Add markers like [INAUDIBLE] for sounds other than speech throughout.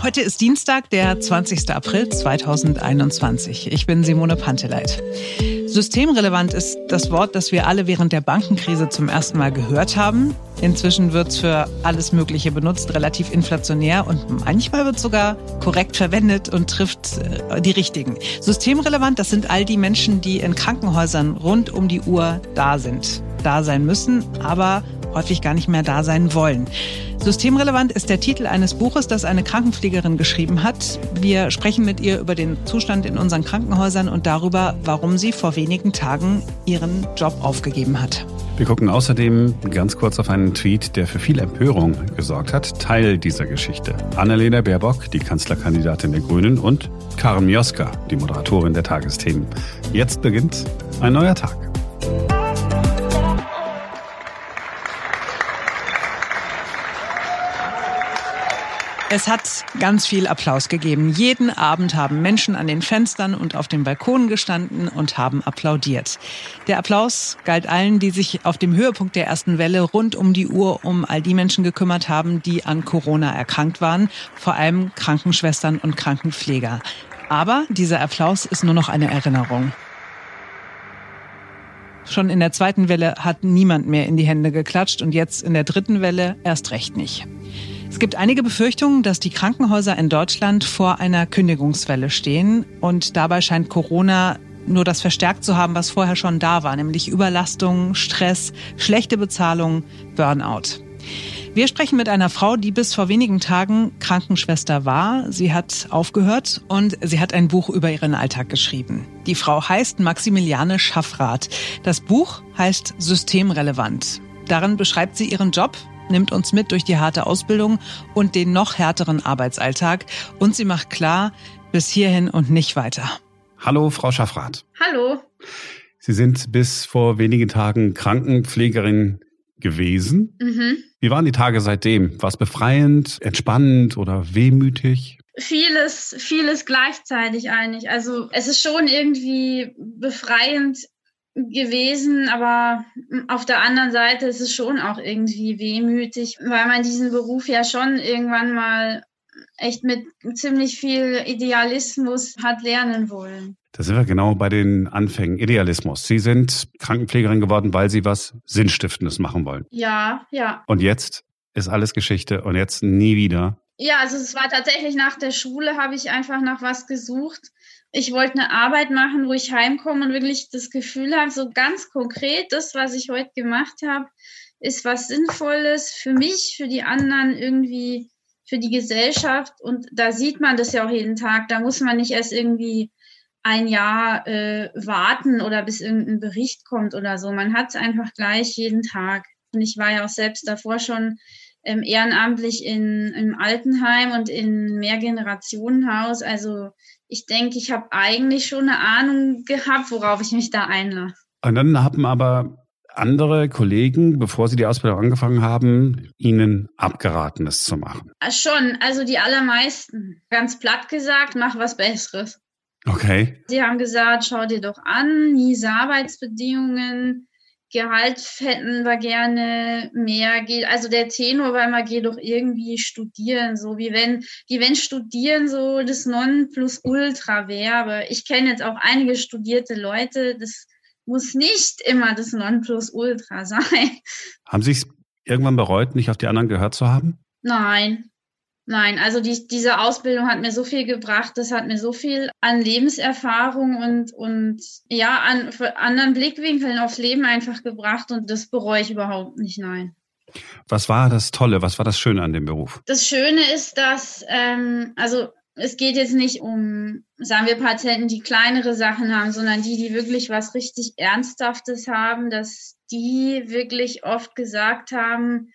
Heute ist Dienstag, der 20. April 2021. Ich bin Simone Panteleit. Systemrelevant ist das Wort, das wir alle während der Bankenkrise zum ersten Mal gehört haben. Inzwischen wird es für alles Mögliche benutzt, relativ inflationär und manchmal wird sogar korrekt verwendet und trifft äh, die richtigen. Systemrelevant, das sind all die Menschen, die in Krankenhäusern rund um die Uhr da sind, da sein müssen, aber häufig gar nicht mehr da sein wollen. Systemrelevant ist der Titel eines Buches, das eine Krankenpflegerin geschrieben hat. Wir sprechen mit ihr über den Zustand in unseren Krankenhäusern und darüber, warum sie vor wenigen Tagen ihren Job aufgegeben hat. Wir gucken außerdem ganz kurz auf einen Tweet, der für viel Empörung gesorgt hat. Teil dieser Geschichte. Annalena Baerbock, die Kanzlerkandidatin der Grünen und Karen Mioska, die Moderatorin der Tagesthemen. Jetzt beginnt ein neuer Tag. Es hat ganz viel Applaus gegeben. Jeden Abend haben Menschen an den Fenstern und auf den Balkonen gestanden und haben applaudiert. Der Applaus galt allen, die sich auf dem Höhepunkt der ersten Welle rund um die Uhr um all die Menschen gekümmert haben, die an Corona erkrankt waren, vor allem Krankenschwestern und Krankenpfleger. Aber dieser Applaus ist nur noch eine Erinnerung. Schon in der zweiten Welle hat niemand mehr in die Hände geklatscht und jetzt in der dritten Welle erst recht nicht. Es gibt einige Befürchtungen, dass die Krankenhäuser in Deutschland vor einer Kündigungswelle stehen und dabei scheint Corona nur das verstärkt zu haben, was vorher schon da war, nämlich Überlastung, Stress, schlechte Bezahlung, Burnout. Wir sprechen mit einer Frau, die bis vor wenigen Tagen Krankenschwester war. Sie hat aufgehört und sie hat ein Buch über ihren Alltag geschrieben. Die Frau heißt Maximiliane Schaffrath. Das Buch heißt Systemrelevant. Darin beschreibt sie ihren Job, nimmt uns mit durch die harte Ausbildung und den noch härteren Arbeitsalltag und sie macht klar, bis hierhin und nicht weiter. Hallo, Frau Schaffrath. Hallo. Sie sind bis vor wenigen Tagen Krankenpflegerin gewesen. Mhm. Wie waren die Tage seitdem? War es befreiend, entspannend oder wehmütig? Vieles, vieles gleichzeitig eigentlich. Also es ist schon irgendwie befreiend, gewesen, aber auf der anderen Seite ist es schon auch irgendwie wehmütig, weil man diesen Beruf ja schon irgendwann mal echt mit ziemlich viel Idealismus hat lernen wollen. Da sind wir genau bei den Anfängen. Idealismus. Sie sind Krankenpflegerin geworden, weil Sie was Sinnstiftendes machen wollen. Ja, ja. Und jetzt ist alles Geschichte und jetzt nie wieder. Ja, also es war tatsächlich nach der Schule, habe ich einfach nach was gesucht ich wollte eine Arbeit machen, wo ich heimkomme und wirklich das Gefühl habe, so ganz konkret, das, was ich heute gemacht habe, ist was Sinnvolles für mich, für die anderen, irgendwie für die Gesellschaft. Und da sieht man das ja auch jeden Tag. Da muss man nicht erst irgendwie ein Jahr äh, warten oder bis irgendein Bericht kommt oder so. Man hat es einfach gleich jeden Tag. Und ich war ja auch selbst davor schon ähm, ehrenamtlich in, im Altenheim und in Mehrgenerationenhaus. Also ich denke, ich habe eigentlich schon eine Ahnung gehabt, worauf ich mich da einlasse. Und dann haben aber andere Kollegen, bevor sie die Ausbildung angefangen haben, ihnen abgeraten, es zu machen? Ah, schon, also die allermeisten. Ganz platt gesagt, mach was Besseres. Okay. Sie haben gesagt, schau dir doch an, miese Arbeitsbedingungen, Gehalt hätten wir gerne mehr geht. Also der Tenor war immer, geh doch irgendwie studieren, so wie wenn, wie wenn studieren so das Nonplusultra wäre. Ich kenne jetzt auch einige studierte Leute, das muss nicht immer das Nonplusultra [LAUGHS] sein. Haben Sie es irgendwann bereut, nicht auf die anderen gehört zu haben? Nein, Nein, also die, diese Ausbildung hat mir so viel gebracht, das hat mir so viel an Lebenserfahrung und, und ja, an anderen Blickwinkeln aufs Leben einfach gebracht und das bereue ich überhaupt nicht, nein. Was war das Tolle, was war das Schöne an dem Beruf? Das Schöne ist, dass, ähm, also es geht jetzt nicht um, sagen wir, Patienten, die kleinere Sachen haben, sondern die, die wirklich was richtig Ernsthaftes haben, dass die wirklich oft gesagt haben,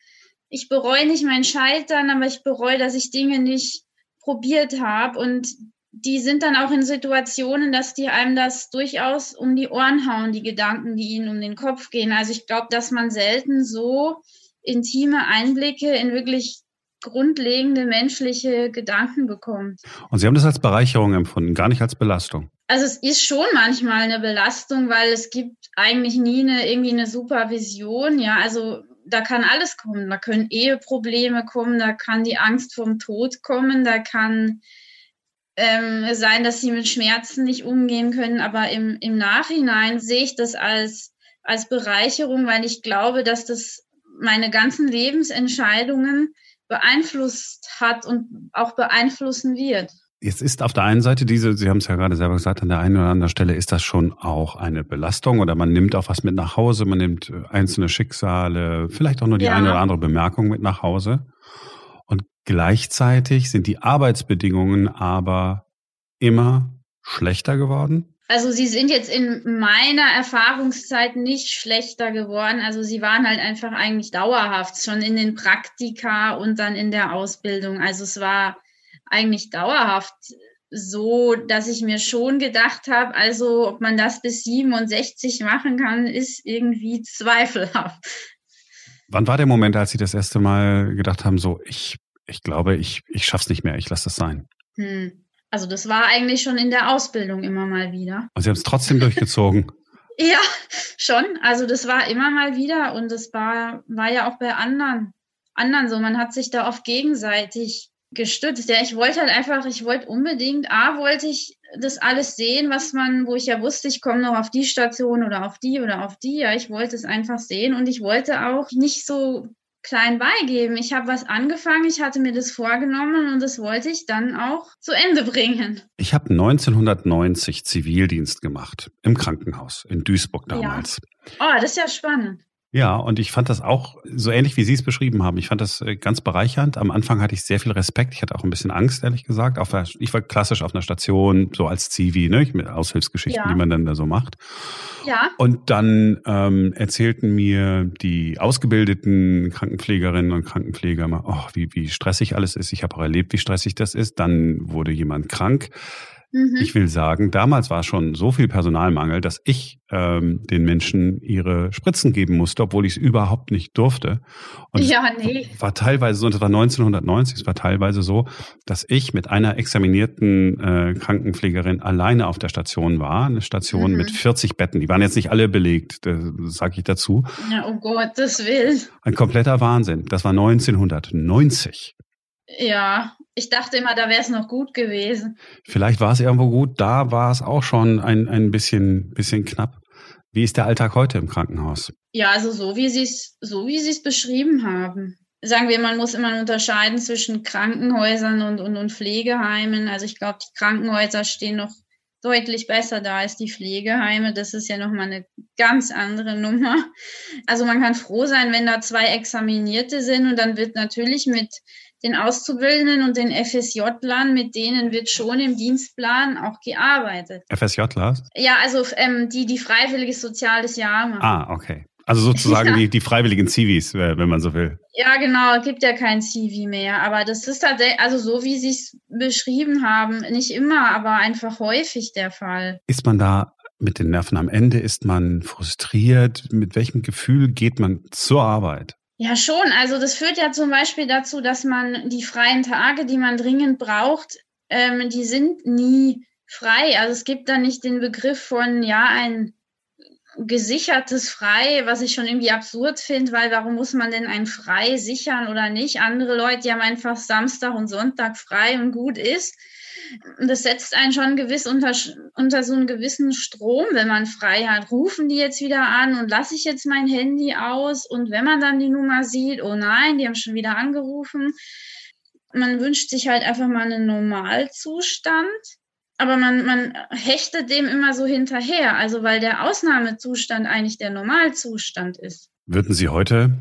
ich bereue nicht mein Scheitern, aber ich bereue, dass ich Dinge nicht probiert habe. Und die sind dann auch in Situationen, dass die einem das durchaus um die Ohren hauen, die Gedanken, die ihnen um den Kopf gehen. Also ich glaube, dass man selten so intime Einblicke in wirklich grundlegende menschliche Gedanken bekommt. Und Sie haben das als Bereicherung empfunden, gar nicht als Belastung. Also es ist schon manchmal eine Belastung, weil es gibt eigentlich nie eine irgendwie eine Supervision. Ja, also da kann alles kommen. Da können Eheprobleme kommen, da kann die Angst vorm Tod kommen, da kann ähm, sein, dass sie mit Schmerzen nicht umgehen können. Aber im, im Nachhinein sehe ich das als, als Bereicherung, weil ich glaube, dass das meine ganzen Lebensentscheidungen beeinflusst hat und auch beeinflussen wird. Jetzt ist auf der einen Seite diese, Sie haben es ja gerade selber gesagt, an der einen oder anderen Stelle ist das schon auch eine Belastung oder man nimmt auch was mit nach Hause, man nimmt äh, einzelne Schicksale, vielleicht auch nur die ja. eine oder andere Bemerkung mit nach Hause. Und gleichzeitig sind die Arbeitsbedingungen aber immer schlechter geworden. Also sie sind jetzt in meiner Erfahrungszeit nicht schlechter geworden. Also sie waren halt einfach eigentlich dauerhaft, schon in den Praktika und dann in der Ausbildung. Also es war eigentlich dauerhaft so, dass ich mir schon gedacht habe, also ob man das bis 67 machen kann, ist irgendwie [LAUGHS] zweifelhaft. Wann war der Moment, als Sie das erste Mal gedacht haben, so ich, ich glaube, ich, ich schaff's nicht mehr, ich lasse das sein? Hm. Also das war eigentlich schon in der Ausbildung immer mal wieder. Und Sie haben es trotzdem durchgezogen. [LAUGHS] ja, schon. Also das war immer mal wieder und das war, war ja auch bei anderen, anderen so. Man hat sich da oft gegenseitig gestützt. Ja, ich wollte halt einfach, ich wollte unbedingt, A, wollte ich das alles sehen, was man, wo ich ja wusste, ich komme noch auf die Station oder auf die oder auf die. Ja, ich wollte es einfach sehen und ich wollte auch nicht so klein beigeben. Ich habe was angefangen, ich hatte mir das vorgenommen und das wollte ich dann auch zu Ende [LAUGHS] bringen. Ich habe 1990 Zivildienst gemacht im Krankenhaus in Duisburg damals. Ja. Oh, das ist ja spannend. Ja, und ich fand das auch so ähnlich, wie Sie es beschrieben haben. Ich fand das äh, ganz bereichernd. Am Anfang hatte ich sehr viel Respekt. Ich hatte auch ein bisschen Angst, ehrlich gesagt. Auf der, ich war klassisch auf einer Station, so als Zivi, ne, mit Aushilfsgeschichten, ja. die man dann da so macht. Ja. Und dann ähm, erzählten mir die ausgebildeten Krankenpflegerinnen und Krankenpfleger mal, oh, wie, wie stressig alles ist. Ich habe auch erlebt, wie stressig das ist. Dann wurde jemand krank. Mhm. Ich will sagen, damals war schon so viel Personalmangel, dass ich ähm, den Menschen ihre Spritzen geben musste, obwohl ich es überhaupt nicht durfte. Und ja, nee. War teilweise so, und das war 1990, es war teilweise so, dass ich mit einer examinierten äh, Krankenpflegerin alleine auf der Station war. Eine Station mhm. mit 40 Betten. Die waren jetzt nicht alle belegt, das sage ich dazu. Ja, um Gottes Willen. Ein kompletter Wahnsinn. Das war 1990. Ja, ich dachte immer, da wäre es noch gut gewesen. Vielleicht war es irgendwo gut, da war es auch schon ein, ein bisschen, bisschen knapp. Wie ist der Alltag heute im Krankenhaus? Ja, also so wie Sie es, so wie Sie es beschrieben haben. Sagen wir, man muss immer unterscheiden zwischen Krankenhäusern und, und, und Pflegeheimen. Also ich glaube, die Krankenhäuser stehen noch deutlich besser da als die Pflegeheime. Das ist ja nochmal eine ganz andere [LAUGHS] Nummer. Also man kann froh sein, wenn da zwei Examinierte sind und dann wird natürlich mit den Auszubildenden und den FSJ-Lern, mit denen wird schon im Dienstplan auch gearbeitet. FSJler? Ja, also ähm, die, die freiwilliges soziales Jahr machen. Ah, okay. Also sozusagen [LAUGHS] ja. die, die freiwilligen Zivis, wenn man so will. Ja, genau, es gibt ja kein Zivi mehr. Aber das ist tatsächlich, also so wie Sie es beschrieben haben, nicht immer, aber einfach häufig der Fall. Ist man da mit den Nerven am Ende? Ist man frustriert? Mit welchem Gefühl geht man zur Arbeit? Ja, schon. Also das führt ja zum Beispiel dazu, dass man die freien Tage, die man dringend braucht, ähm, die sind nie frei. Also es gibt da nicht den Begriff von, ja, ein gesichertes Frei, was ich schon irgendwie absurd finde, weil warum muss man denn ein Frei sichern oder nicht? Andere Leute, die haben einfach Samstag und Sonntag frei und gut ist das setzt einen schon gewiss unter, unter so einen gewissen Strom, wenn man frei hat. Rufen die jetzt wieder an und lasse ich jetzt mein Handy aus? Und wenn man dann die Nummer sieht, oh nein, die haben schon wieder angerufen. Man wünscht sich halt einfach mal einen Normalzustand. Aber man, man hechtet dem immer so hinterher, also weil der Ausnahmezustand eigentlich der Normalzustand ist. Würden Sie heute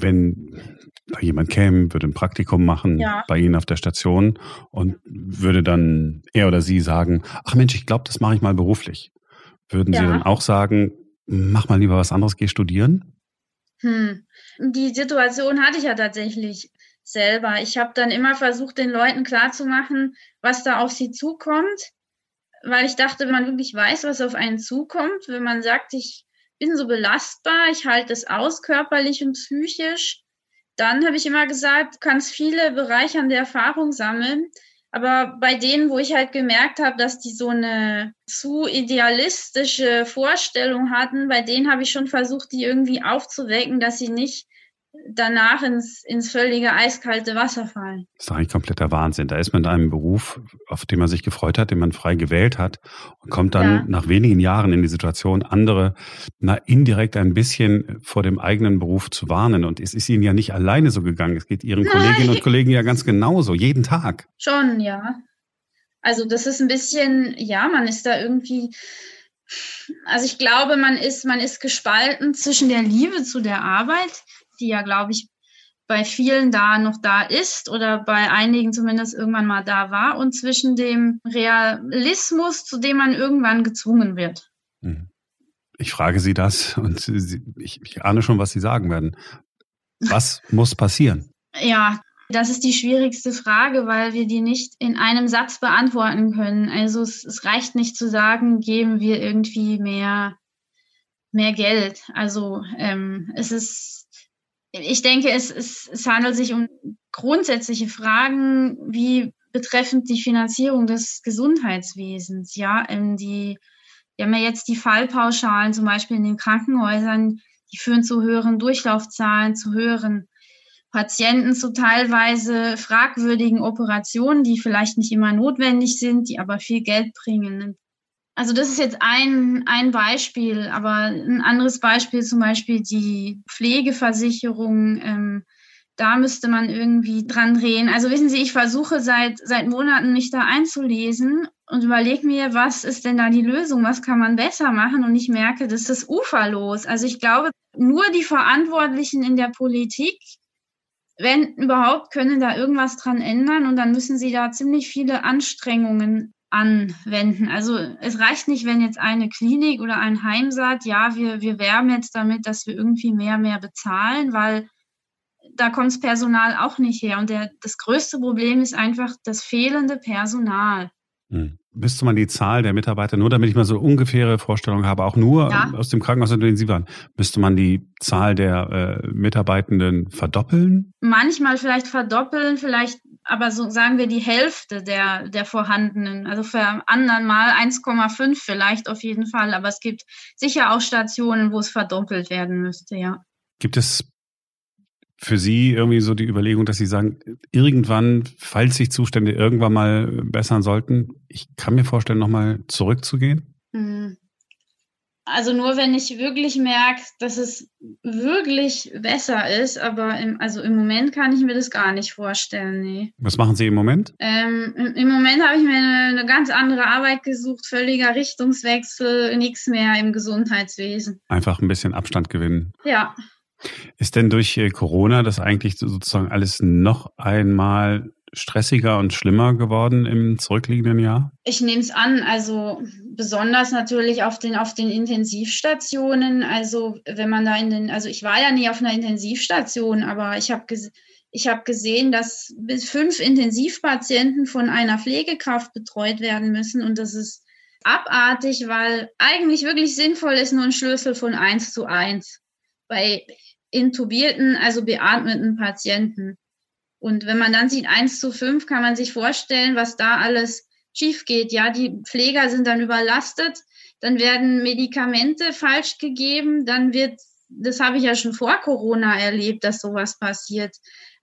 wenn jemand käme, würde ein Praktikum machen ja. bei Ihnen auf der Station und würde dann er oder sie sagen, ach Mensch, ich glaube, das mache ich mal beruflich. Würden ja. Sie dann auch sagen, mach mal lieber was anderes, geh studieren? Hm. Die Situation hatte ich ja tatsächlich selber. Ich habe dann immer versucht, den Leuten klarzumachen, was da auf sie zukommt, weil ich dachte, wenn man wirklich weiß, was auf einen zukommt, wenn man sagt, ich bin so belastbar, ich halte es aus, körperlich und psychisch. Dann habe ich immer gesagt, du kannst viele bereichernde Erfahrungen sammeln, Aber bei denen, wo ich halt gemerkt habe, dass die so eine zu idealistische Vorstellung hatten, bei denen habe ich schon versucht, die irgendwie aufzuwecken, dass sie nicht danach ins, ins völlige eiskalte Wasser fallen. Das ist eigentlich kompletter Wahnsinn. Da ist man in einem Beruf, auf den man sich gefreut hat, den man frei gewählt hat und kommt dann ja. nach wenigen Jahren in die Situation, andere na, indirekt ein bisschen vor dem eigenen Beruf zu warnen. Und es ist ihnen ja nicht alleine so gegangen. Es geht ihren Nein. Kolleginnen und Kollegen ja ganz genauso, jeden Tag. Schon, ja. Also das ist ein bisschen, ja, man ist da irgendwie also ich glaube, man ist, man ist gespalten zwischen der Liebe zu der Arbeit, die ja, glaube ich, bei vielen da noch da ist oder bei einigen zumindest irgendwann mal da war und zwischen dem Realismus, zu dem man irgendwann gezwungen wird. Mhm. Ich frage Sie das und ich, ich ahne schon, was Sie sagen werden. Was muss passieren? Ja, das ist die schwierigste Frage, weil wir die nicht in einem Satz beantworten können. Also es, es reicht nicht zu sagen, geben wir irgendwie mehr, mehr Geld. Also ähm, es ist ich denke, es, es, es handelt sich um grundsätzliche Fragen, wie betreffend die Finanzierung des Gesundheitswesens. Ja, ähm, die, wir haben ja jetzt die Fallpauschalen zum Beispiel in den Krankenhäusern, die führen zu höheren Durchlaufzahlen, zu höheren Patienten, zu teilweise fragwürdigen Operationen, die vielleicht nicht immer notwendig sind, die aber viel Geld bringen. Also das ist jetzt ein, ein Beispiel, aber ein anderes Beispiel zum Beispiel die Pflegeversicherung. Ähm, da müsste man irgendwie dran drehen. Also wissen Sie, ich versuche seit, seit Monaten mich da einzulesen und überlege mir, was ist denn da die Lösung? Was kann man besser machen? Und ich merke, das ist uferlos. Also ich glaube, nur die Verantwortlichen in der Politik, wenn überhaupt, können da irgendwas dran ändern. Und dann müssen sie da ziemlich viele Anstrengungen anwenden. Also es reicht nicht, wenn jetzt eine Klinik oder ein Heim sagt, ja, wir, wir werben jetzt damit, dass wir irgendwie mehr, mehr bezahlen, weil da kommt das Personal auch nicht her. Und der, das größte Problem ist einfach das fehlende Personal. Hm. Müsste man die Zahl der Mitarbeiter, nur damit ich mal so ungefähre Vorstellungen habe, auch nur ja. aus dem Krankenhaus, in dem Sie waren, müsste man die Zahl der äh, Mitarbeitenden verdoppeln? Manchmal vielleicht verdoppeln, vielleicht aber so sagen wir die Hälfte der, der vorhandenen. Also für anderen mal 1,5 vielleicht auf jeden Fall. Aber es gibt sicher auch Stationen, wo es verdoppelt werden müsste, ja. Gibt es für Sie irgendwie so die Überlegung, dass Sie sagen, irgendwann, falls sich Zustände irgendwann mal bessern sollten, ich kann mir vorstellen, nochmal zurückzugehen? Mhm. Also nur wenn ich wirklich merke, dass es wirklich besser ist, aber im, also im Moment kann ich mir das gar nicht vorstellen. Nee. Was machen Sie im Moment? Ähm, im, im, Moment habe ich mir eine, eine, ganz andere Arbeit gesucht, völliger Richtungswechsel, nichts mehr im Gesundheitswesen. Einfach ein bisschen Abstand gewinnen. Ja. Ist denn durch äh, Corona das eigentlich sozusagen alles noch einmal stressiger und schlimmer geworden im zurückliegenden Jahr? Ich nehme es an, also besonders natürlich auf den, auf den Intensivstationen. Also wenn man da in den, also ich war ja nie auf einer Intensivstation, aber ich habe ich habe gesehen, dass bis fünf Intensivpatienten von einer Pflegekraft betreut werden müssen und das ist abartig, weil eigentlich wirklich sinnvoll ist nur ein Schlüssel von eins zu eins bei intubierten, also beatmeten Patienten. Und wenn man dann sieht, 1 zu 5, kann man sich vorstellen, was da alles schief geht. Ja, die Pfleger sind dann überlastet, dann werden Medikamente falsch gegeben, dann wird, das habe ich ja schon vor Corona erlebt, dass sowas passiert.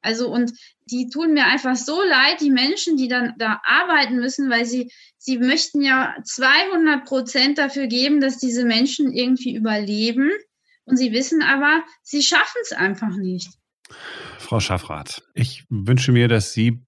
Also und die tun mir einfach so leid, die Menschen, die dann da arbeiten müssen, weil sie, sie möchten ja 200 Prozent dafür geben, dass diese Menschen irgendwie überleben. Und sie wissen aber, sie schaffen es einfach nicht. Frau Schaffrath, ich wünsche mir, dass Sie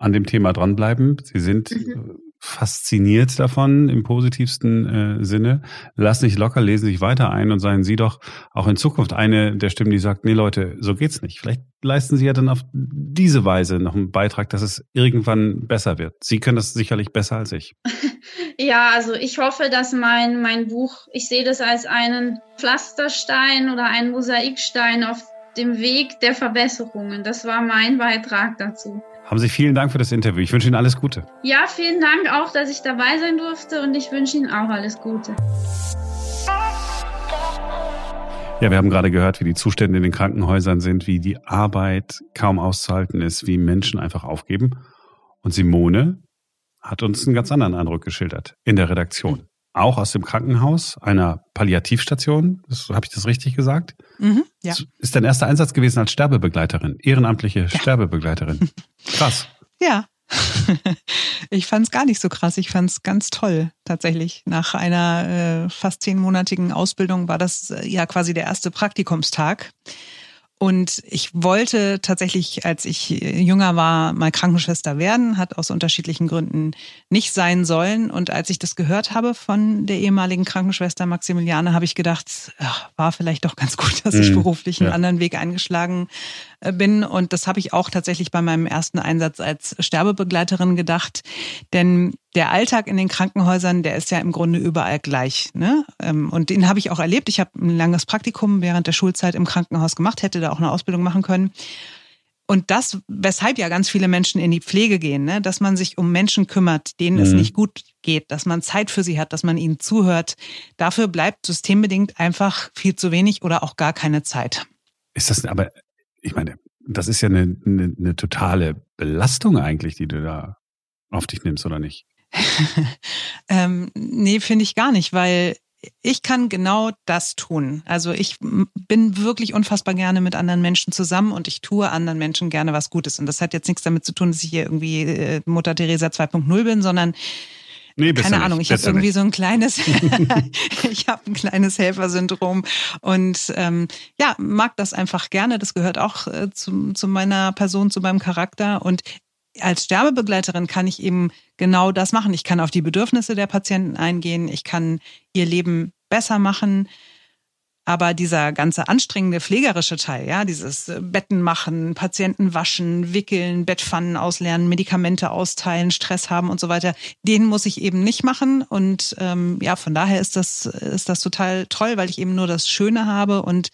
an dem Thema dranbleiben. Sie sind mhm. fasziniert davon im positivsten äh, Sinne. Lassen sich locker, lesen sich weiter ein und seien Sie doch auch in Zukunft eine der Stimmen, die sagt, nee Leute, so geht's nicht. Vielleicht leisten Sie ja dann auf diese Weise noch einen Beitrag, dass es irgendwann besser wird. Sie können das sicherlich besser als ich. [LAUGHS] Ja, also ich hoffe, dass mein, mein Buch, ich sehe das als einen Pflasterstein oder einen Mosaikstein auf dem Weg der Verbesserungen. Das war mein Beitrag dazu. Haben Sie vielen Dank für das Interview. Ich wünsche Ihnen alles Gute. Ja, vielen Dank auch, dass ich dabei sein durfte und ich wünsche Ihnen auch alles Gute. Ja, wir haben gerade gehört, wie die Zustände in den Krankenhäusern sind, wie die Arbeit kaum auszuhalten ist, wie Menschen einfach aufgeben. Und Simone hat uns einen ganz anderen Eindruck geschildert in der Redaktion. Auch aus dem Krankenhaus, einer Palliativstation. Habe ich das richtig gesagt? Mhm, ja. Ist dein erster Einsatz gewesen als Sterbebegleiterin, ehrenamtliche ja. Sterbebegleiterin. [LAUGHS] Krass. Ja. [LAUGHS] ich fand es gar nicht so krass. Ich fand es ganz toll, tatsächlich. Nach einer äh, fast zehnmonatigen Ausbildung war das äh, ja quasi der erste Praktikumstag. Und ich wollte tatsächlich, als ich jünger war, mal Krankenschwester werden, hat aus unterschiedlichen Gründen nicht sein sollen. Und als ich das gehört habe von der ehemaligen Krankenschwester Maximiliane, habe ich gedacht, ach, war vielleicht doch ganz gut, dass ich mhm. beruflich einen ja. anderen Weg eingeschlagen bin. Und das habe ich auch tatsächlich bei meinem ersten Einsatz als Sterbebegleiterin gedacht. Denn der Alltag in den Krankenhäusern, der ist ja im Grunde überall gleich. Ne? Ähm, und den habe ich auch erlebt. Ich habe ein langes Praktikum während der Schulzeit im Krankenhaus gemacht, hätte da auch eine Ausbildung machen können. Und das, weshalb ja ganz viele Menschen in die Pflege gehen, ne? dass man sich um Menschen kümmert, denen mhm. es nicht gut geht, dass man Zeit für sie hat, dass man ihnen zuhört. Dafür bleibt systembedingt einfach viel zu wenig oder auch gar keine Zeit. Ist das aber, ich meine, das ist ja eine, eine, eine totale Belastung eigentlich, die du da auf dich nimmst, oder nicht? [LAUGHS] ähm, nee, finde ich gar nicht, weil ich kann genau das tun. Also ich bin wirklich unfassbar gerne mit anderen Menschen zusammen und ich tue anderen Menschen gerne was Gutes. Und das hat jetzt nichts damit zu tun, dass ich hier irgendwie äh, Mutter Teresa 2.0 bin, sondern Nee, Keine Ahnung, ich habe irgendwie nicht. so ein kleines, [LAUGHS] [LAUGHS] ich habe ein kleines Helfersyndrom und ähm, ja, mag das einfach gerne. Das gehört auch äh, zu, zu meiner Person, zu meinem Charakter. Und als Sterbebegleiterin kann ich eben genau das machen. Ich kann auf die Bedürfnisse der Patienten eingehen, ich kann ihr Leben besser machen. Aber dieser ganze anstrengende pflegerische Teil, ja, dieses äh, Betten machen, Patienten waschen, wickeln, Bettpfannen auslernen, Medikamente austeilen, Stress haben und so weiter, den muss ich eben nicht machen. Und ähm, ja, von daher ist das, ist das total toll, weil ich eben nur das Schöne habe und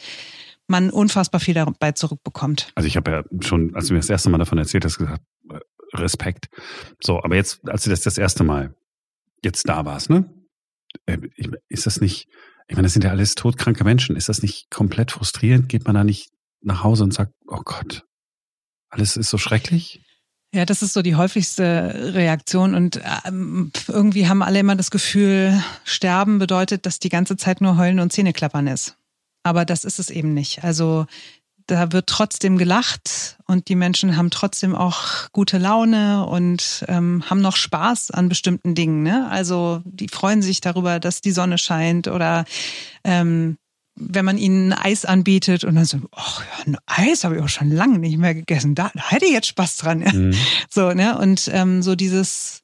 man unfassbar viel dabei zurückbekommt. Also ich habe ja schon, als du mir das erste Mal davon erzählt hast, gesagt, äh, Respekt. So, aber jetzt, als du das das erste Mal jetzt da warst, ne? Äh, ist das nicht, ich meine, das sind ja alles todkranke Menschen. Ist das nicht komplett frustrierend? Geht man da nicht nach Hause und sagt, oh Gott, alles ist so schrecklich? Ja, das ist so die häufigste Reaktion und ähm, irgendwie haben alle immer das Gefühl, sterben bedeutet, dass die ganze Zeit nur heulen und Zähneklappern ist. Aber das ist es eben nicht. Also da wird trotzdem gelacht und die Menschen haben trotzdem auch gute Laune und ähm, haben noch Spaß an bestimmten Dingen. Ne? Also die freuen sich darüber, dass die Sonne scheint oder ähm, wenn man ihnen Eis anbietet und dann so, ach ja, ein Eis habe ich auch schon lange nicht mehr gegessen. Da, da hätte ich jetzt Spaß dran. Mhm. [LAUGHS] So, ne? Und ähm, so dieses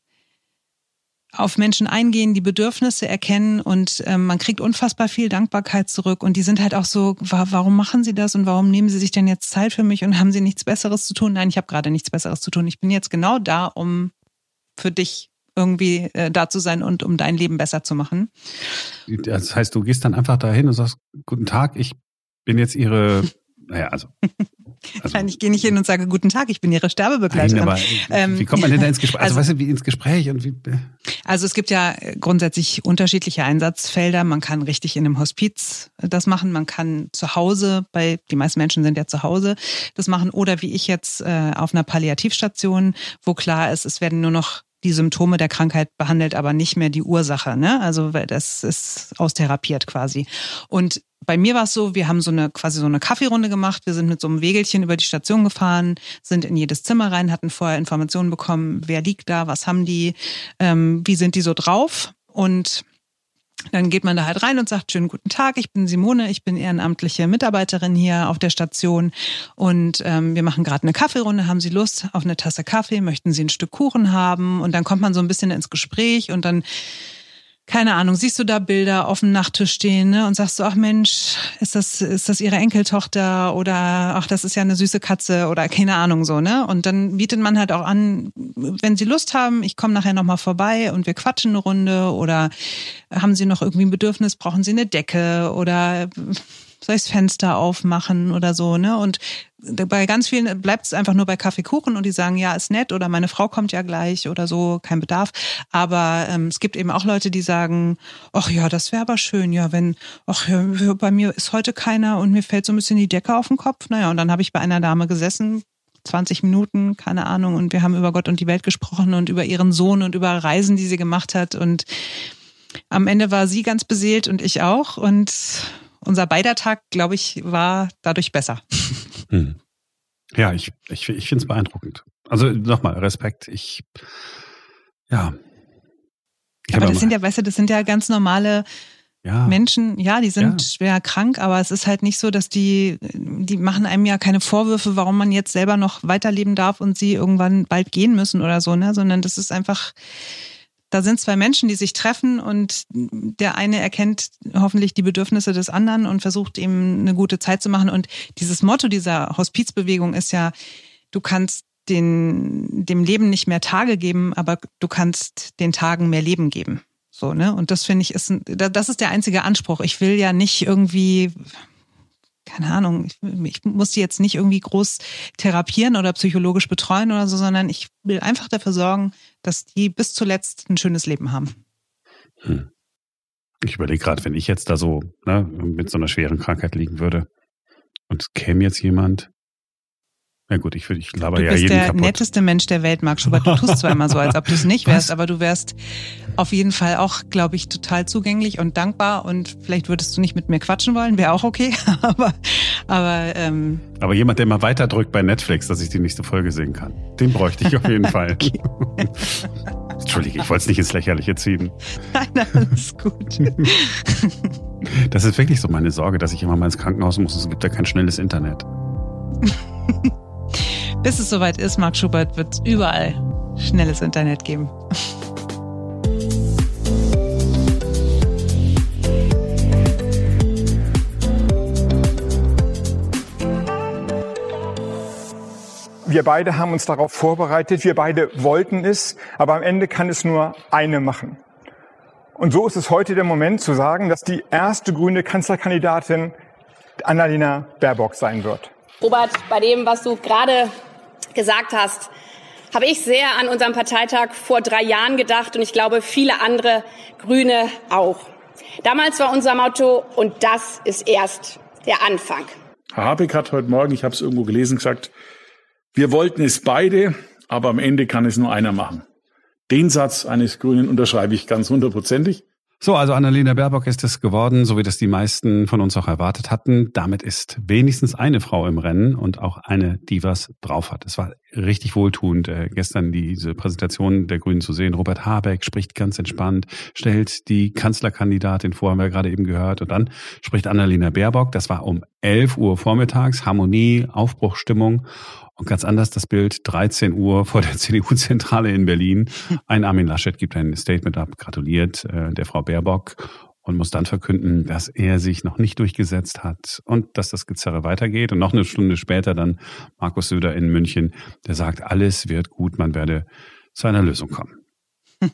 auf Menschen eingehen, die Bedürfnisse erkennen und ähm, man kriegt unfassbar viel Dankbarkeit zurück und die sind halt auch so, warum machen sie das und warum nehmen sie sich denn jetzt Zeit für mich und haben sie nichts Besseres zu tun? Nein, ich habe gerade nichts Besseres zu tun. Ich bin jetzt genau da, um für dich irgendwie äh, da zu sein und um dein Leben besser zu machen. Das heißt, du gehst dann einfach dahin und sagst, guten Tag, ich bin jetzt Ihre naja, also. [LAUGHS] also Nein, ich gehe nicht hin und sage, guten Tag, ich bin Ihre Sterbebegleiterin. Nein, aber ähm, wie kommt man denn da ins Gespräch? Also, also weißt du, wie ins Gespräch und wie? Also es gibt ja grundsätzlich unterschiedliche Einsatzfelder. Man kann richtig in einem Hospiz das machen, man kann zu Hause, bei die meisten Menschen sind ja zu Hause, das machen oder wie ich jetzt äh, auf einer Palliativstation, wo klar ist, es werden nur noch die Symptome der Krankheit behandelt, aber nicht mehr die Ursache. Ne? Also das ist austherapiert quasi. Und bei mir war es so, wir haben so eine quasi so eine Kaffeerunde gemacht. Wir sind mit so einem Wegelchen über die Station gefahren, sind in jedes Zimmer rein, hatten vorher Informationen bekommen, wer liegt da, was haben die, ähm, wie sind die so drauf und dann geht man da halt rein und sagt, schönen guten Tag, ich bin Simone, ich bin ehrenamtliche Mitarbeiterin hier auf der Station und ähm, wir machen gerade eine Kaffeerunde. Haben Sie Lust auf eine Tasse Kaffee? Möchten Sie ein Stück Kuchen haben? Und dann kommt man so ein bisschen ins Gespräch und dann keine Ahnung, siehst du da Bilder auf dem Nachttisch stehen ne, und sagst du, ach Mensch, ist das, ist das ihre Enkeltochter oder ach, das ist ja eine süße Katze oder keine Ahnung so, ne? Und dann bietet man halt auch an, wenn sie Lust haben, ich komme nachher nochmal vorbei und wir quatschen eine Runde oder haben sie noch irgendwie ein Bedürfnis, brauchen sie eine Decke oder soll ich das Fenster aufmachen oder so, ne? Und bei ganz vielen bleibt es einfach nur bei Kaffeekuchen und die sagen, ja, ist nett oder meine Frau kommt ja gleich oder so, kein Bedarf. Aber ähm, es gibt eben auch Leute, die sagen, ach ja, das wäre aber schön, ja, wenn, ach ja, bei mir ist heute keiner und mir fällt so ein bisschen die Decke auf den Kopf. Naja, und dann habe ich bei einer Dame gesessen, 20 Minuten, keine Ahnung. Und wir haben über Gott und die Welt gesprochen und über ihren Sohn und über Reisen, die sie gemacht hat. Und am Ende war sie ganz beseelt und ich auch. Und unser beider Tag, glaube ich, war dadurch besser. Hm. Ja, ich, ich, ich finde es beeindruckend. Also nochmal, Respekt. Ich, ja. Ich aber das sind ja, weißt du, das sind ja ganz normale ja. Menschen, ja, die sind ja. schwer krank, aber es ist halt nicht so, dass die, die machen einem ja keine Vorwürfe, warum man jetzt selber noch weiterleben darf und sie irgendwann bald gehen müssen oder so, ne, sondern das ist einfach, da sind zwei Menschen, die sich treffen und der eine erkennt hoffentlich die Bedürfnisse des anderen und versucht ihm eine gute Zeit zu machen. Und dieses Motto dieser Hospizbewegung ist ja, du kannst den, dem Leben nicht mehr Tage geben, aber du kannst den Tagen mehr Leben geben. So, ne? Und das finde ich ist, das ist der einzige Anspruch. Ich will ja nicht irgendwie, keine Ahnung, ich, ich muss die jetzt nicht irgendwie groß therapieren oder psychologisch betreuen oder so, sondern ich will einfach dafür sorgen, dass die bis zuletzt ein schönes Leben haben. Hm. Ich überlege gerade, wenn ich jetzt da so ne, mit so einer schweren Krankheit liegen würde und es käme jetzt jemand, ja gut, ich, ich laber du ja jeden Du bist der netteste Mensch der Welt, Marc Schubert. Du tust zwar immer so, als ob du es nicht [LAUGHS] wärst, aber du wärst auf jeden Fall auch, glaube ich, total zugänglich und dankbar und vielleicht würdest du nicht mit mir quatschen wollen, wäre auch okay. [LAUGHS] aber, aber, ähm, aber jemand, der mal weiter drückt bei Netflix, dass ich die nächste Folge sehen kann, den bräuchte ich auf jeden [LAUGHS] Fall. Entschuldige, ich wollte es nicht ins Lächerliche ziehen. Nein, alles gut. das ist wirklich so meine Sorge, dass ich immer mal ins Krankenhaus muss. Es gibt ja kein schnelles Internet. Bis es soweit ist, Marc Schubert, wird es überall schnelles Internet geben. Wir beide haben uns darauf vorbereitet, wir beide wollten es, aber am Ende kann es nur eine machen. Und so ist es heute der Moment zu sagen, dass die erste grüne Kanzlerkandidatin Annalena Baerbock sein wird. Robert, bei dem, was du gerade gesagt hast, habe ich sehr an unserem Parteitag vor drei Jahren gedacht und ich glaube viele andere Grüne auch. Damals war unser Motto, und das ist erst der Anfang. Herr Habeck hat heute Morgen, ich habe es irgendwo gelesen, gesagt, wir wollten es beide, aber am Ende kann es nur einer machen. Den Satz eines Grünen unterschreibe ich ganz hundertprozentig. So, also Annalena Baerbock ist es geworden, so wie das die meisten von uns auch erwartet hatten. Damit ist wenigstens eine Frau im Rennen und auch eine, die was drauf hat. Es war richtig wohltuend, äh, gestern diese Präsentation der Grünen zu sehen. Robert Habeck spricht ganz entspannt, stellt die Kanzlerkandidatin vor, haben wir gerade eben gehört. Und dann spricht Annalena Baerbock. Das war um 11 Uhr vormittags. Harmonie, Aufbruchstimmung. Und ganz anders das Bild, 13 Uhr vor der [LAUGHS] CDU-Zentrale in Berlin. Ein Armin Laschet gibt ein Statement ab, gratuliert äh, der Frau Baerbock und muss dann verkünden, dass er sich noch nicht durchgesetzt hat und dass das Gezerre weitergeht. Und noch eine Stunde später dann Markus Söder in München, der sagt, alles wird gut, man werde zu einer Lösung kommen. [LAUGHS]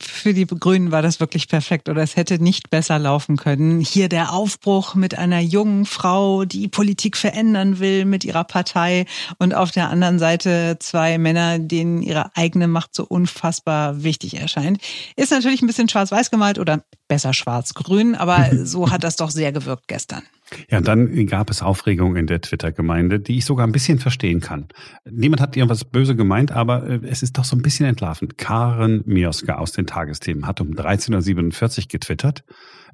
für die Grünen war das wirklich perfekt oder es hätte nicht besser laufen können. Hier der Aufbruch mit einer jungen Frau, die Politik verändern will mit ihrer Partei und auf der anderen Seite zwei Männer, denen ihre eigene Macht so unfassbar wichtig erscheint. Ist natürlich ein bisschen schwarz-weiß gemalt oder besser schwarz-grün, aber [LAUGHS] so hat das doch sehr gewirkt gestern. Ja, dann gab es Aufregung in der Twitter-Gemeinde, die ich sogar ein bisschen verstehen kann. Niemand hat irgendwas böse gemeint, aber äh, es ist doch so ein bisschen entlarvend. Karen Mioska aus den Tagesthemen hat um 13.47 Uhr getwittert.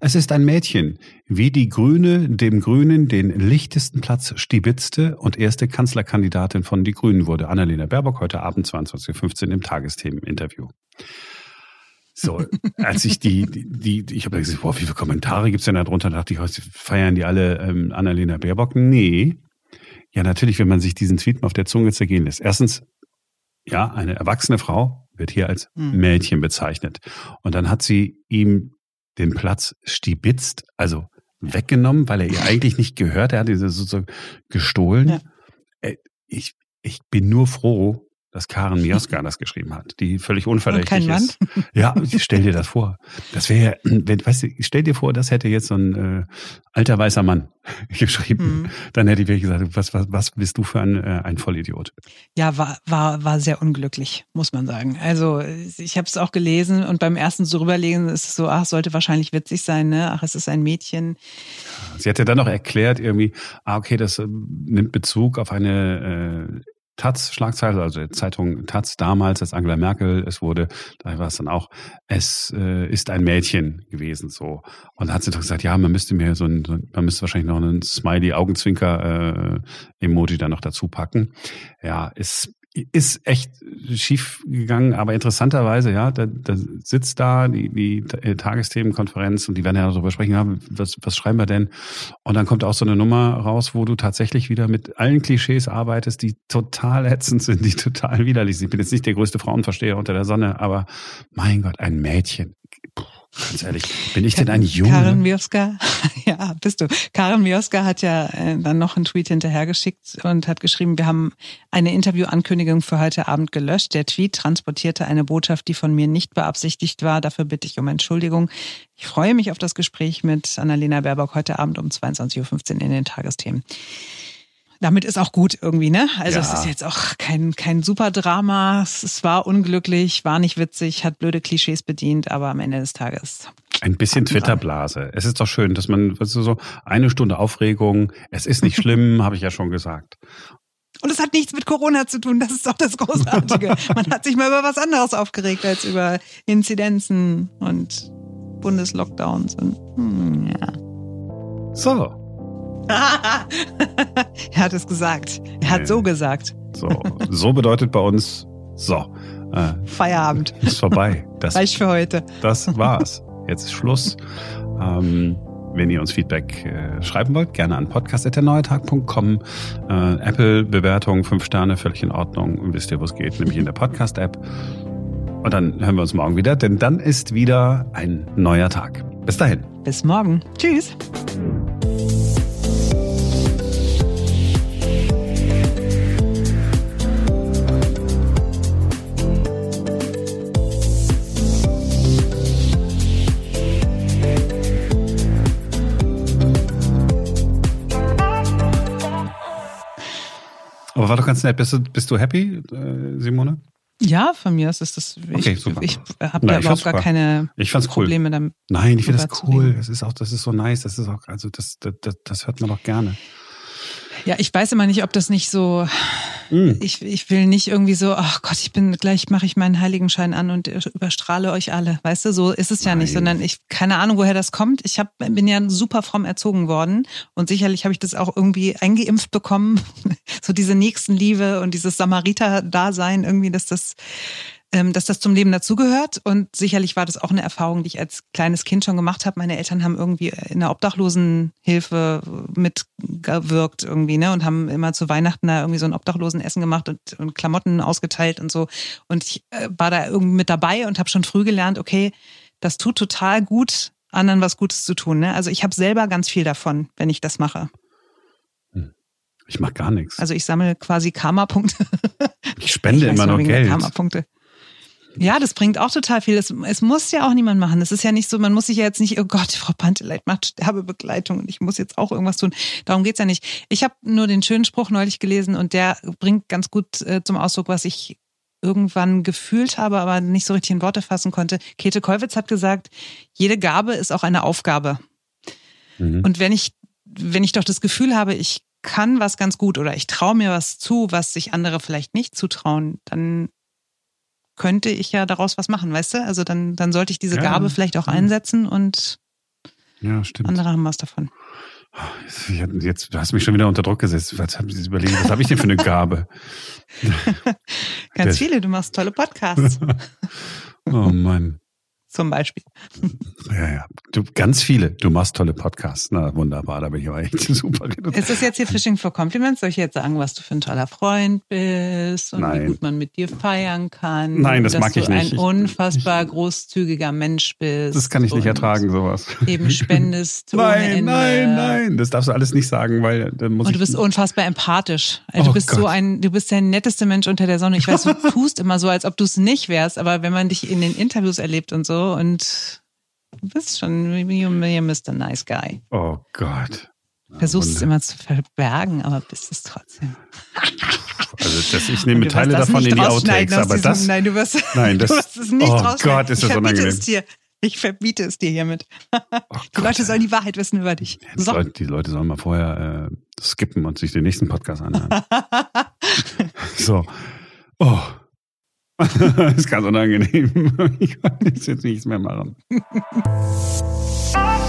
Es ist ein Mädchen, wie die Grüne dem Grünen den lichtesten Platz stibitzte und erste Kanzlerkandidatin von Die Grünen wurde. Annalena Baerbock heute Abend 22.15 Uhr im Tagesthemen-Interview. So, als ich die, die, die ich habe gesagt, boah, wie viele Kommentare gibt's denn da drunter? Da dachte ich, feiern die alle ähm, Annalena Baerbock? Nee. Ja, natürlich, wenn man sich diesen Tweet mal auf der Zunge zergehen lässt. Erstens, ja, eine erwachsene Frau wird hier als hm. Mädchen bezeichnet. Und dann hat sie ihm den Platz stibitzt, also weggenommen, weil er ihr eigentlich nicht gehört. Er hat diese so, so gestohlen. Ja. Ich, ich bin nur froh, dass Karen Mioska das geschrieben hat, die völlig unverdächtig kein Mann? ist. Ja, stell dir das vor. Das wäre, wenn, weißt du, stell dir vor, das hätte jetzt so ein äh, alter weißer Mann [LAUGHS] geschrieben. Mhm. Dann hätte ich wirklich gesagt, was, was, was bist du für ein, äh, ein Vollidiot? Ja, war, war, war sehr unglücklich, muss man sagen. Also ich habe es auch gelesen und beim ersten so rüberlegen ist es so, ach, sollte wahrscheinlich witzig sein, ne? Ach, es ist ein Mädchen. Sie hat ja dann noch erklärt irgendwie, ah, okay, das äh, nimmt Bezug auf eine äh, Taz-Schlagzeile, also die Zeitung Taz damals, als Angela Merkel es wurde, da war es dann auch, es äh, ist ein Mädchen gewesen so. Und da hat sie doch gesagt, ja, man müsste mir so ein, so, man müsste wahrscheinlich noch einen Smiley-Augenzwinker-Emoji da noch dazu packen. Ja, ist ist echt schief gegangen, aber interessanterweise, ja, da, da sitzt da die, die Tagesthemenkonferenz und die werden ja darüber sprechen, ja, was, was schreiben wir denn? Und dann kommt auch so eine Nummer raus, wo du tatsächlich wieder mit allen Klischees arbeitest, die total ätzend sind, die total widerlich sind. Ich bin jetzt nicht der größte Frauenversteher unter der Sonne, aber mein Gott, ein Mädchen. Puh. Ganz ehrlich, bin ich denn ein Junge? Karen Mioska, [LAUGHS] ja, bist du. Karen Mioska hat ja äh, dann noch einen Tweet hinterhergeschickt und hat geschrieben, wir haben eine Interviewankündigung für heute Abend gelöscht. Der Tweet transportierte eine Botschaft, die von mir nicht beabsichtigt war. Dafür bitte ich um Entschuldigung. Ich freue mich auf das Gespräch mit Annalena Baerbock heute Abend um 22.15 Uhr in den Tagesthemen damit ist auch gut irgendwie, ne? Also Ja. es ist jetzt auch kein, kein super Drama. Es, war unglücklich, war nicht witzig, hat blöde Klischees bedient, aber am Ende des Tages. Ein bisschen. Twitter-Blase. Es ist doch schön, dass man, weißt du, so eine Stunde Aufregung, es ist nicht [LAUGHS] schlimm, habe ich ja schon gesagt. Und es hat nichts mit Corona zu tun, das ist doch das Großartige. [LAUGHS] Man hat sich mal über was anderes aufgeregt als über Inzidenzen und Bundeslockdowns und hm, ja. So, [LAUGHS] er hat es gesagt. Er hat so gesagt. so, so bedeutet bei uns, so, äh, Feierabend. ist vorbei. Das Reicht für heute. Das war's. Jetzt ist Schluss. Ähm, wenn ihr uns Feedback äh, schreiben wollt, gerne an podcast.derneutag.com. Äh, Apple-Bewertung, fünf Sterne, völlig in Ordnung. Wisst ihr, wo es geht, nämlich in der Podcast-App. Und dann hören wir uns morgen wieder, denn dann ist wieder ein neuer Tag. Bis dahin. Bis morgen. Tschüss. Aber war doch ganz nett. Bist du, bist du happy, äh, Simone? Ja, von mir aus ist das. Ich, Okay, super. ich habe ich überhaupt gar keine cool. Probleme damit. Nein, ich finde das cool. Das ist auch, das ist so nice. Das ist auch, also das, das, das hört man doch gerne. Ja, ich weiß immer nicht, ob das nicht so. Mm. Ich, ich will nicht irgendwie so, ach Gott, ich bin gleich mache ich meinen Heiligenschein an und überstrahle euch alle. Weißt du, so ist es ja nicht, Nein. sondern ich keine Ahnung, woher das kommt. Ich hab, bin ja super fromm erzogen worden und sicherlich habe ich das auch irgendwie eingeimpft bekommen, [LAUGHS] so diese Nächstenliebe und dieses Samariter-Dasein irgendwie, dass das dass das zum Leben dazugehört. Und sicherlich war das auch eine Erfahrung, die ich als kleines Kind schon gemacht habe. Meine Eltern haben irgendwie in der Obdachlosenhilfe mitgewirkt irgendwie, ne? Und haben immer zu Weihnachten da irgendwie so ein Obdachlosenessen gemacht und, und Klamotten ausgeteilt und so. Und ich äh, war da irgendwie mit dabei und habe schon früh gelernt, okay, das tut total gut, anderen was Gutes zu tun. Ne? Also ich habe selber ganz viel davon, wenn ich das mache. Ich mach gar nichts. Also ich sammle quasi Karma-Punkte. ich spende Ich immer noch Geld. Karma-Punkte. Ja, das bringt auch total viel. Es, es muss ja auch niemand machen. Es ist ja nicht so, man muss sich ja jetzt nicht, oh Gott, Frau Panteleit macht Sterbebegleitung und ich muss jetzt auch irgendwas tun. Darum geht's ja nicht. Ich habe nur den schönen Spruch neulich gelesen und der bringt ganz gut äh, zum Ausdruck, was ich irgendwann gefühlt habe, aber nicht so richtig in Worte fassen konnte. Käthe Kollwitz hat gesagt, jede Gabe ist auch eine Aufgabe. Mhm. Und wenn ich, wenn ich doch das Gefühl habe, ich kann was ganz gut oder ich traue mir was zu, was sich andere vielleicht nicht zutrauen, dann könnte ich ja daraus was machen, weißt du? Also dann, dann sollte ich diese Ja, Gabe vielleicht auch einsetzen und Ja, andere haben was davon. Jetzt, jetzt du hast mich schon wieder unter Druck gesetzt. Was haben Sie überlegt, was habe ich denn für eine Gabe? [LAUGHS] Ganz Das- viele, du machst tolle Podcasts. [LAUGHS] Oh Mann. Zum Beispiel. Ja, ja. Du, ganz viele. Du machst tolle Podcasts. Na, wunderbar. Da bin ich aber echt [LAUGHS] super. Ist das jetzt hier Fishing for Compliments? Soll ich jetzt sagen, was du für ein toller Freund bist und Nein. wie gut man mit dir feiern kann? Nein, das dass mag ich du nicht. ein unfassbar großzügiger Mensch bist. Das kann ich nicht ertragen, sowas. Eben spendest [LAUGHS] Nein, nein, nein. Das darfst du alles nicht sagen, weil dann muss Und du ich. bist unfassbar empathisch. Also Oh du bist so Gott. ein, du bist der netteste Mensch unter der Sonne. Ich weiß, du [LAUGHS] tust immer so, als ob du es nicht wärst, aber wenn man dich in den Interviews erlebt und so und du bist schon, you're Mr. Nice Guy. oh Gott. Versuchst es immer zu verbergen, aber bist es trotzdem. Also das, ich nehme Teile davon in die Outtakes, aber diesem- das. Nein, du wirst, Nein, [LAUGHS] das- du wirst es nicht oh. Gott, ist das ich unangenehm. es dir. Ich verbiete es dir hiermit. Oh Die Gott, Leute sollen die Wahrheit wissen über dich. Die, So. Leute, die Leute sollen mal vorher äh, skippen und sich den nächsten Podcast anhören. [LAUGHS] so. Oh. Das [LAUGHS] ist ganz unangenehm. [LAUGHS] Ich kann jetzt nichts mehr machen. [LAUGHS]